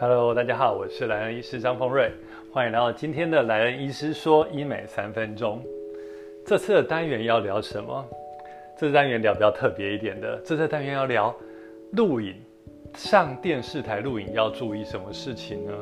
Hello，大家好，我是莱恩医师张峰瑞，欢迎来到今天的莱恩医师说医美三分钟。这次的单元要聊什么？这次单元聊比较特别一点的，这次单元要聊录影，上电视台录影要注意什么事情呢？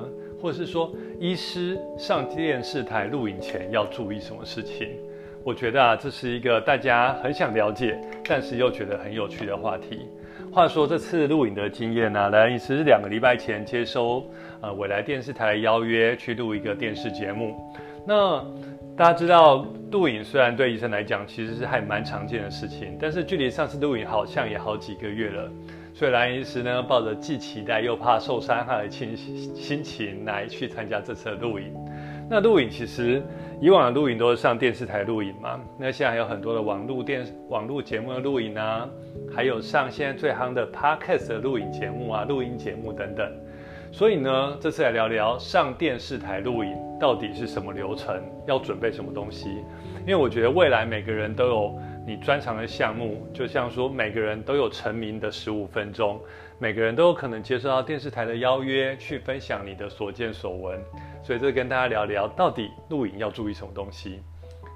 或者是说，医师上电视台录影前要注意什么事情？我觉得啊，这是一个大家很想了解，但是又觉得很有趣的话题。话说这次录影的经验呢，莱恩医师是两个礼拜前接收呃未来电视台邀约去录一个电视节目。那大家知道录影虽然对医生来讲其实是还蛮常见的事情，但是距离上次录影好像也好几个月了。所以蓝医师呢抱着既期待又怕受伤害的心心情来去参加这次的录影。那录影其实以往的录影都是上电视台录影嘛，那现在还有很多的网络电网络节目的录影啊。还有上现在最夯的 podcast 的录影节目啊，录音节目等等。所以呢，这次来聊聊上电视台录影到底是什么流程，要准备什么东西。因为我觉得未来每个人都有你专长的项目，就像说每个人都有成名的十五分钟，每个人都有可能接受到电视台的邀约去分享你的所见所闻。所以这跟大家聊聊到底录影要注意什么东西，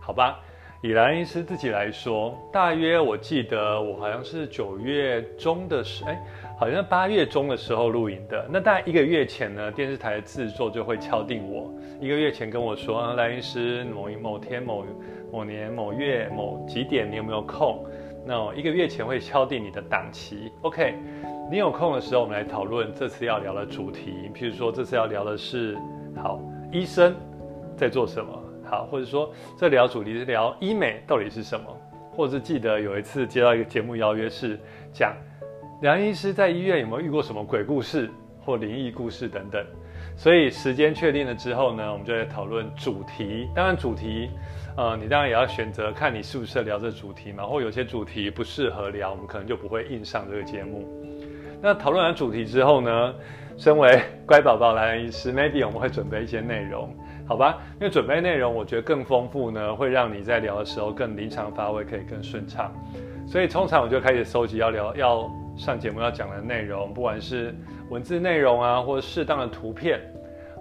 好吧？以兰医师自己来说，大约我记得我好像是九月中的时，哎，好像八月中的时候录影的。那大概一个月前呢，电视台的制作就会敲定我，一个月前跟我说，兰医师某一某天某某年某月某几点你有没有空？那一个月前会敲定你的档期。OK，你有空的时候，我们来讨论这次要聊的主题。譬如说，这次要聊的是，好，医生在做什么？好，或者说这聊主题是聊医美到底是什么，或者是记得有一次接到一个节目邀约是讲梁医师在医院有没有遇过什么鬼故事或灵异故事等等，所以时间确定了之后呢，我们就在讨论主题。当然主题，呃，你当然也要选择看你适不适合聊这主题嘛，或有些主题不适合聊，我们可能就不会印上这个节目。那讨论完主题之后呢，身为乖宝宝来医师，maybe 我们会准备一些内容。好吧，因为准备内容，我觉得更丰富呢，会让你在聊的时候更临场发挥，可以更顺畅。所以通常我就开始收集要聊、要上节目要讲的内容，不管是文字内容啊，或者适当的图片，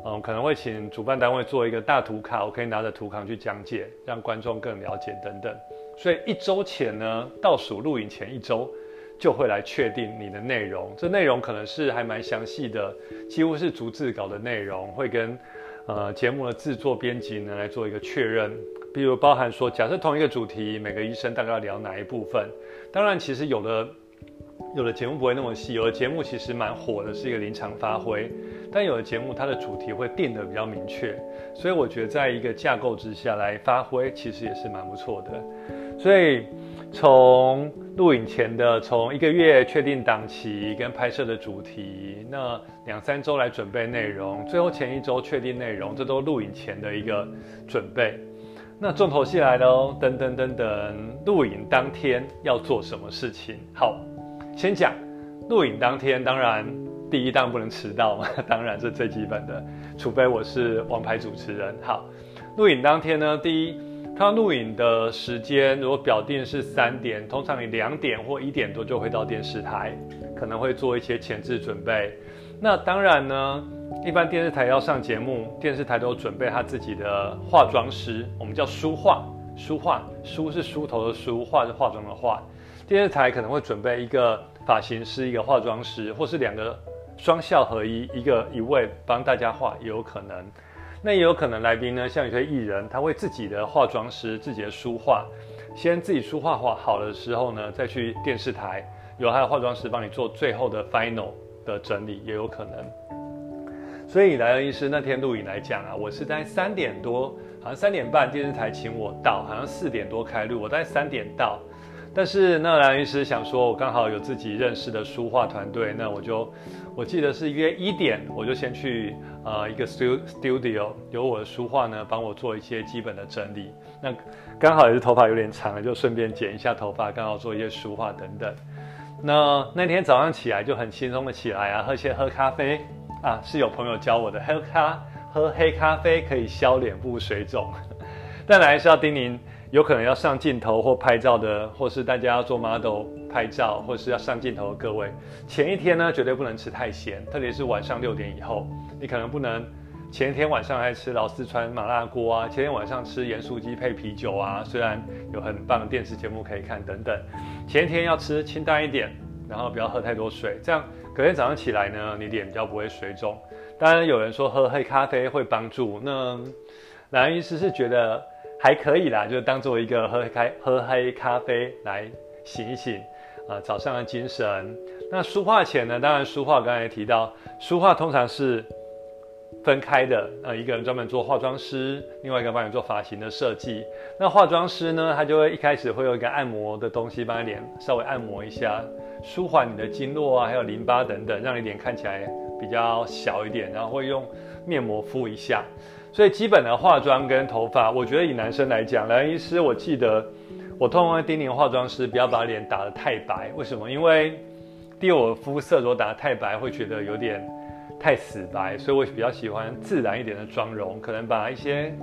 嗯，可能会请主办单位做一个大图卡，我可以拿着图卡去讲解，让观众更了解等等。所以一周前呢，倒数录影前一周，就会来确定你的内容。这内容可能是还蛮详细的，几乎是逐字稿的内容，会跟。呃，节目的制作编辑呢来做一个确认，比如包含说，假设同一个主题，每个医生大概要聊哪一部分？当然，其实有的有的节目不会那么细，有的节目其实蛮火的，是一个临场发挥，但有的节目它的主题会定的比较明确，所以我觉得在一个架构之下来发挥，其实也是蛮不错的，所以。从录影前的，从一个月确定档期跟拍摄的主题，那两三周来准备内容，最后前一周确定内容，这都录影前的一个准备。那重头戏来了哦，等等等等，录影当天要做什么事情？好，先讲录影当天，当然第一档不能迟到嘛，当然是最基本的，除非我是王牌主持人。好，录影当天呢，第一。他录影的时间如果表定是三点，通常你两点或一点多就会到电视台，可能会做一些前置准备。那当然呢，一般电视台要上节目，电视台都准备他自己的化妆师，我们叫梳化，梳化，梳是梳头的梳，化是化妆的化。电视台可能会准备一个发型师，一个化妆师，或是两个双效合一，一个一位帮大家化也有可能。那也有可能来宾呢，像有些艺人，他会自己的化妆师、自己的梳化，先自己梳化化好的时候呢，再去电视台，有他的化妆师帮你做最后的 final 的整理，也有可能。所以莱恩医师那天录影来讲啊，我是在三点多，好像三点半电视台请我到，好像四点多开录，我在三点到。但是那兰医师想说，我刚好有自己认识的书画团队，那我就我记得是约一点，我就先去呃一个 studio，有我的书画呢帮我做一些基本的整理。那刚好也是头发有点长了，就顺便剪一下头发，刚好做一些书画等等。那那天早上起来就很轻松的起来啊，喝些喝咖啡啊，是有朋友教我的，喝咖喝黑咖啡可以消脸部水肿。但还是要叮咛。有可能要上镜头或拍照的，或是大家要做 model 拍照，或是要上镜头的各位，前一天呢绝对不能吃太咸，特别是晚上六点以后，你可能不能前一天晚上还吃老四川麻辣锅啊，前天晚上吃盐酥鸡配啤酒啊，虽然有很棒的电视节目可以看等等，前一天要吃清淡一点，然后不要喝太多水，这样隔天早上起来呢，你脸比较不会水肿。当然有人说喝黑咖啡会帮助，那蓝医师是觉得还可以啦，就当做一个喝开喝黑咖啡来醒一醒啊，早上的精神。那梳化前呢，当然梳化刚才也提到，梳化通常是分开的，呃，一个人专门做化妆师，另外一个帮你做发型的设计。那化妆师呢，他就会一开始会有一个按摩的东西，帮你脸稍微按摩一下，舒缓你的经络啊，还有淋巴等等，让你脸看起来。比较小一点，然后会用面膜敷一下，所以基本的化妆跟头发，我觉得以男生来讲，梁医师我记得我通常会叮咛化妆师不要把脸打得太白，为什么？因为第一我肤色如果打得太白，会觉得有点太死白，所以我比较喜欢自然一点的妆容，可能把一些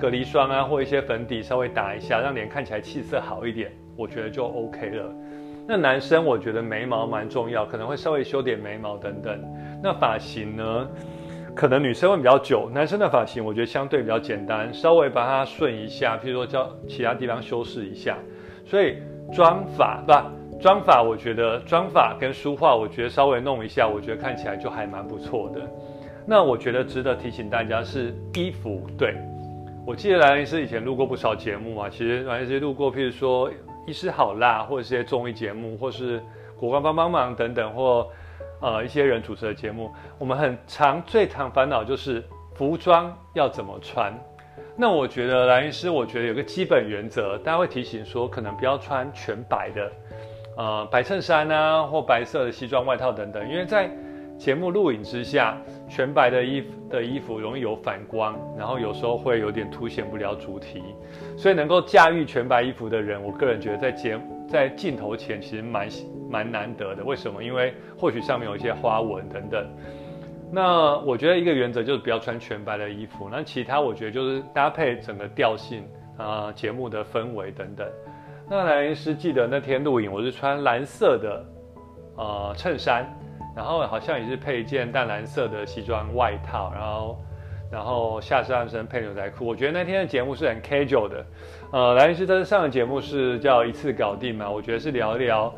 隔离霜啊或一些粉底稍微打一下，让脸看起来气色好一点，我觉得就 OK 了。那男生我觉得眉毛蛮重要，可能会稍微修点眉毛等等。那发型呢？可能女生会比较久，男生的发型我觉得相对比较简单，稍微把它顺一下，譬如说叫其他地方修饰一下。所以妆发不，妆发我觉得妆发跟梳化，我觉得稍微弄一下，我觉得看起来就还蛮不错的。那我觉得值得提醒大家是衣服，对我记得蓝医师以前录过不少节目啊，其实蓝医师录过，譬如说医师好辣，或者是些综艺节目，或是国光帮帮忙等等，或。呃，一些人主持的节目，我们很常最常烦恼就是服装要怎么穿。那我觉得蓝医师，我觉得有个基本原则，大家会提醒说，可能不要穿全白的，呃，白衬衫啊，或白色的西装外套等等，因为在节目录影之下，全白的衣服的衣服容易有反光，然后有时候会有点凸显不了主题。所以能够驾驭全白衣服的人，我个人觉得在节在镜头前其实蛮。蛮难得的，为什么？因为或许上面有一些花纹等等。那我觉得一个原则就是不要穿全白的衣服。那其他我觉得就是搭配整个调性啊，节目的氛围等等。那蓝医师记得那天录影，我是穿蓝色的呃衬衫，然后好像也是配一件淡蓝色的西装外套，然后然后下半身配牛仔裤。我觉得那天的节目是很 casual 的。呃，蓝医师这次上的节目是叫一次搞定嘛？我觉得是聊一聊。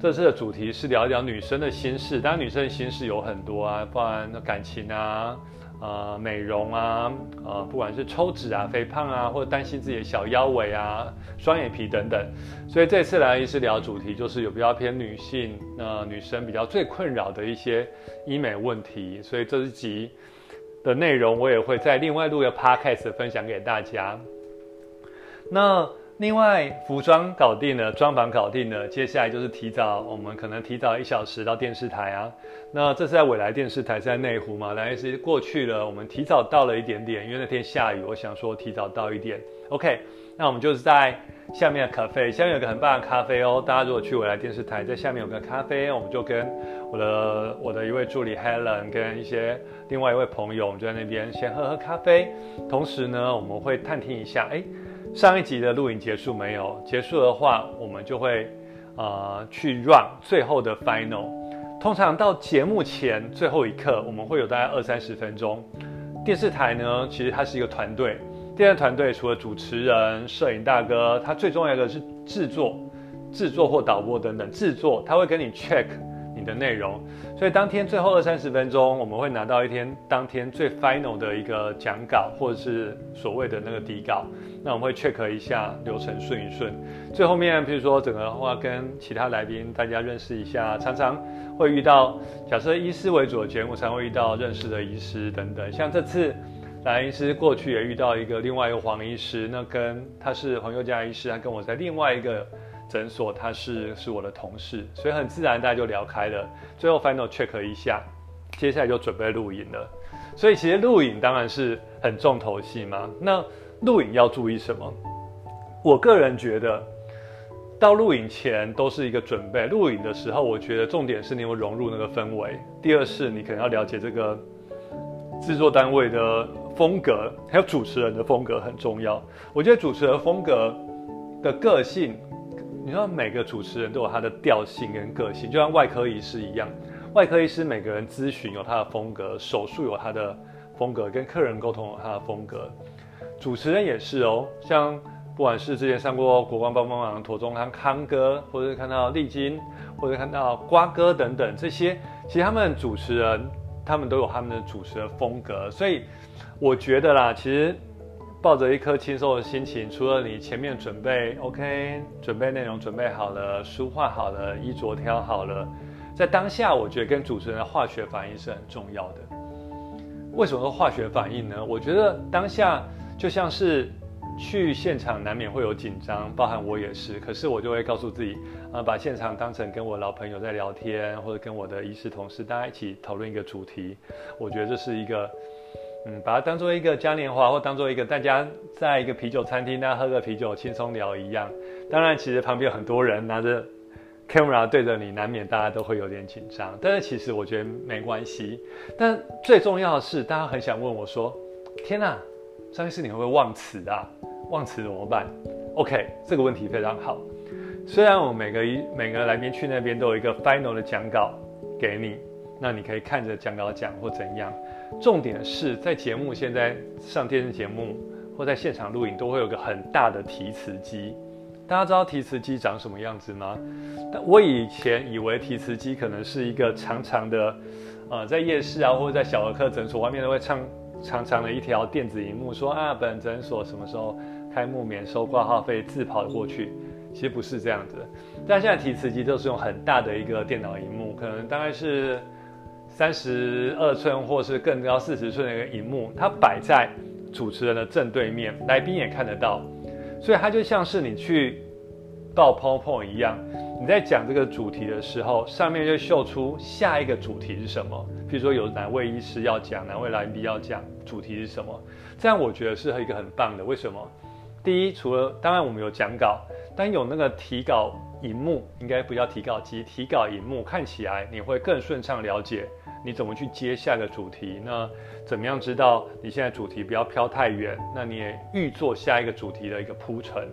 这次的主题是聊一聊女生的心事，当然女生的心事有很多啊，不然感情啊、呃美容啊、呃不管是抽脂啊、肥胖啊，或者担心自己的小腰围啊、双眼皮等等。所以这次来医师聊主题就是有比较偏女性，呃女生比较最困扰的一些医美问题。所以这集的内容我也会在另外录个 podcast 分享给大家。那。另外，服装搞定了，妆房搞定了，接下来就是提早，我们可能提早一小时到电视台啊。那这是在未来电视台，在内湖嘛，来是过去了，我们提早到了一点点，因为那天下雨，我想说提早到一点。OK，那我们就是在下面的咖啡，下面有个很棒的咖啡哦。大家如果去未来电视台，在下面有个咖啡，我们就跟我的我的一位助理 Helen 跟一些另外一位朋友，我们就在那边先喝喝咖啡，同时呢，我们会探听一下，哎。上一集的录影结束没有？结束的话，我们就会呃去 run 最后的 final。通常到节目前最后一刻，我们会有大概二三十分钟。电视台呢，其实它是一个团队。电视团队除了主持人、摄影大哥，它最重要的是制作、制作或导播等等。制作他会跟你 check 的内容。所以当天最后二三十分钟，我们会拿到一天当天最 final 的一个讲稿，或者是所谓的那个底稿。那我们会 check 一下流程顺一顺。最后面，比如说整个话跟其他来宾大家认识一下，常常会遇到，假设医师为主的节目，常会遇到认识的医师等等。像这次蓝医师过去也遇到一个另外一个黄医师，那跟他是黄宥嘉医师，他跟我在另外一个。诊所他是是我的同事，所以很自然大家就聊开了。最后 final check 一下，接下来就准备录影了。所以其实录影当然是很重头戏嘛。那录影要注意什么？我个人觉得，到录影前都是一个准备。录影的时候，我觉得重点是你有融入那个氛围。第二是，你可能要了解这个制作单位的风格，还有主持人的风格很重要。我觉得主持人风格。的个性，你说每个主持人都有他的调性跟个性，就像外科医师一样，外科医师每个人咨询有他的风格，手术有他的风格，跟客人沟通有他的风格，主持人也是哦，像不管是之前上过国光帮帮忙、妥中康康哥，或者是看到丽晶，或者看到瓜哥等等这些，其实他们主持人他们都有他们的主持的风格，所以我觉得啦，其实。抱着一颗轻松的心情，除了你前面准备 OK，准备内容准备好了，书画好了，衣着挑好了，在当下，我觉得跟主持人的化学反应是很重要的。为什么说化学反应呢？我觉得当下就像是去现场，难免会有紧张，包含我也是。可是我就会告诉自己，啊，把现场当成跟我老朋友在聊天，或者跟我的医师同事大家一起讨论一个主题。我觉得这是一个。嗯，把它当做一个嘉年华，或当做一个大家在一个啤酒餐厅，大家喝个啤酒轻松聊一样。当然，其实旁边有很多人拿着 camera 对着你，难免大家都会有点紧张。但是其实我觉得没关系。但最重要的是，大家很想问我说：“天哪，张医师你会不会忘词啊？忘词怎么办？”OK，这个问题非常好。虽然我每个一每个来宾去那边都有一个 final 的讲稿给你，那你可以看着讲稿讲或怎样。重点是在节目现在上电视节目或在现场录影都会有个很大的提词机，大家知道提词机长什么样子吗？但我以前以为提词机可能是一个长长的，呃，在夜市啊或者在小儿科诊所外面都会唱长长的一条电子荧幕，说啊本诊所什么时候开幕免收挂号费，自跑过去。其实不是这样子，但现在提词机都是用很大的一个电脑荧幕，可能大概是。三十二寸或是更高四十寸的一个荧幕，它摆在主持人的正对面，来宾也看得到，所以它就像是你去报 PowerPoint 一样，你在讲这个主题的时候，上面就秀出下一个主题是什么。比如说有哪位医师要讲，哪位来宾要讲，主题是什么？这样我觉得是一个很棒的。为什么？第一，除了当然我们有讲稿，但有那个提稿荧幕，应该不叫提稿机，提稿荧幕看起来你会更顺畅了解。你怎么去接下个主题？那怎么样知道你现在主题不要飘太远？那你也预做下一个主题的一个铺陈。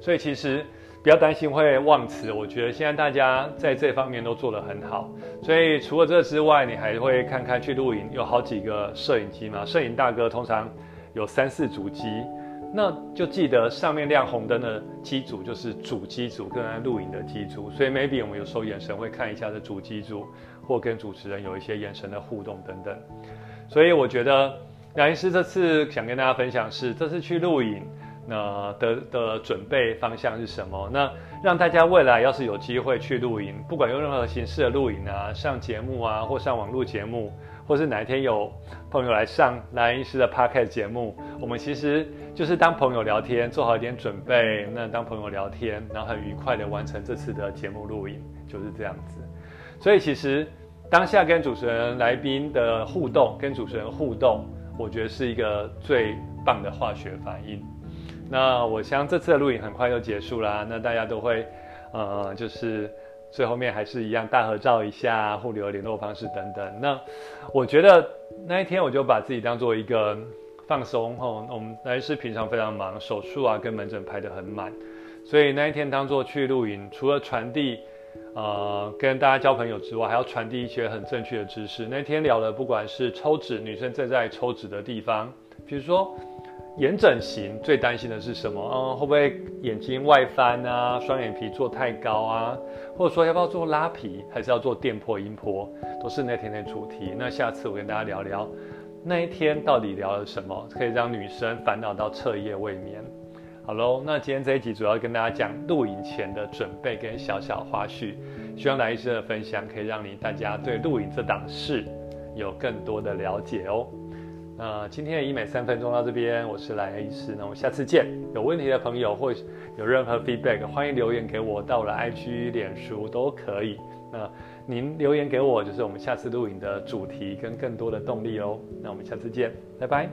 所以其实不要担心会忘词，我觉得现在大家在这方面都做得很好。所以除了这之外，你还会看看去录影，有好几个摄影机嘛？摄影大哥通常有三四组机，那就记得上面亮红灯的机组就是主机组，跟录影的机组。所以 maybe 我们有时候眼神会看一下这主机组。或跟主持人有一些眼神的互动等等，所以我觉得杨医师这次想跟大家分享是，这次去录影那的的准备方向是什么？那让大家未来要是有机会去录影，不管用任何形式的录影啊，上节目啊，或上网录节目，或是哪一天有朋友来上杨医师的 podcast 节目，我们其实就是当朋友聊天，做好一点准备，那当朋友聊天，然后很愉快的完成这次的节目录影，就是这样子。所以其实当下跟主持人、来宾的互动，跟主持人互动，我觉得是一个最棒的化学反应。那我想这次的录影很快就结束啦，那大家都会，呃，就是最后面还是一样大合照一下，互留联络方式等等。那我觉得那一天我就把自己当做一个放松吼，我们来是平常非常忙，手术啊跟门诊排得很满，所以那一天当做去露营，除了传递。呃，跟大家交朋友之外，还要传递一些很正确的知识。那天聊了，不管是抽脂，女生正在抽脂的地方，比如说眼整形，最担心的是什么？嗯，会不会眼睛外翻啊？双眼皮做太高啊？或者说要不要做拉皮，还是要做电波、音波，都是那天的主题。那下次我跟大家聊聊，那一天到底聊了什么，可以让女生烦恼到彻夜未眠。好喽，那今天这一集主要跟大家讲录影前的准备跟小小花絮，希望来医师的分享可以让你大家对录影这档事有更多的了解哦。那今天的医美三分钟到这边，我是来医师，那我们下次见。有问题的朋友或有任何 feedback，欢迎留言给我，到我的 IG、脸书都可以。那您留言给我，就是我们下次录影的主题跟更多的动力哦。那我们下次见，拜拜。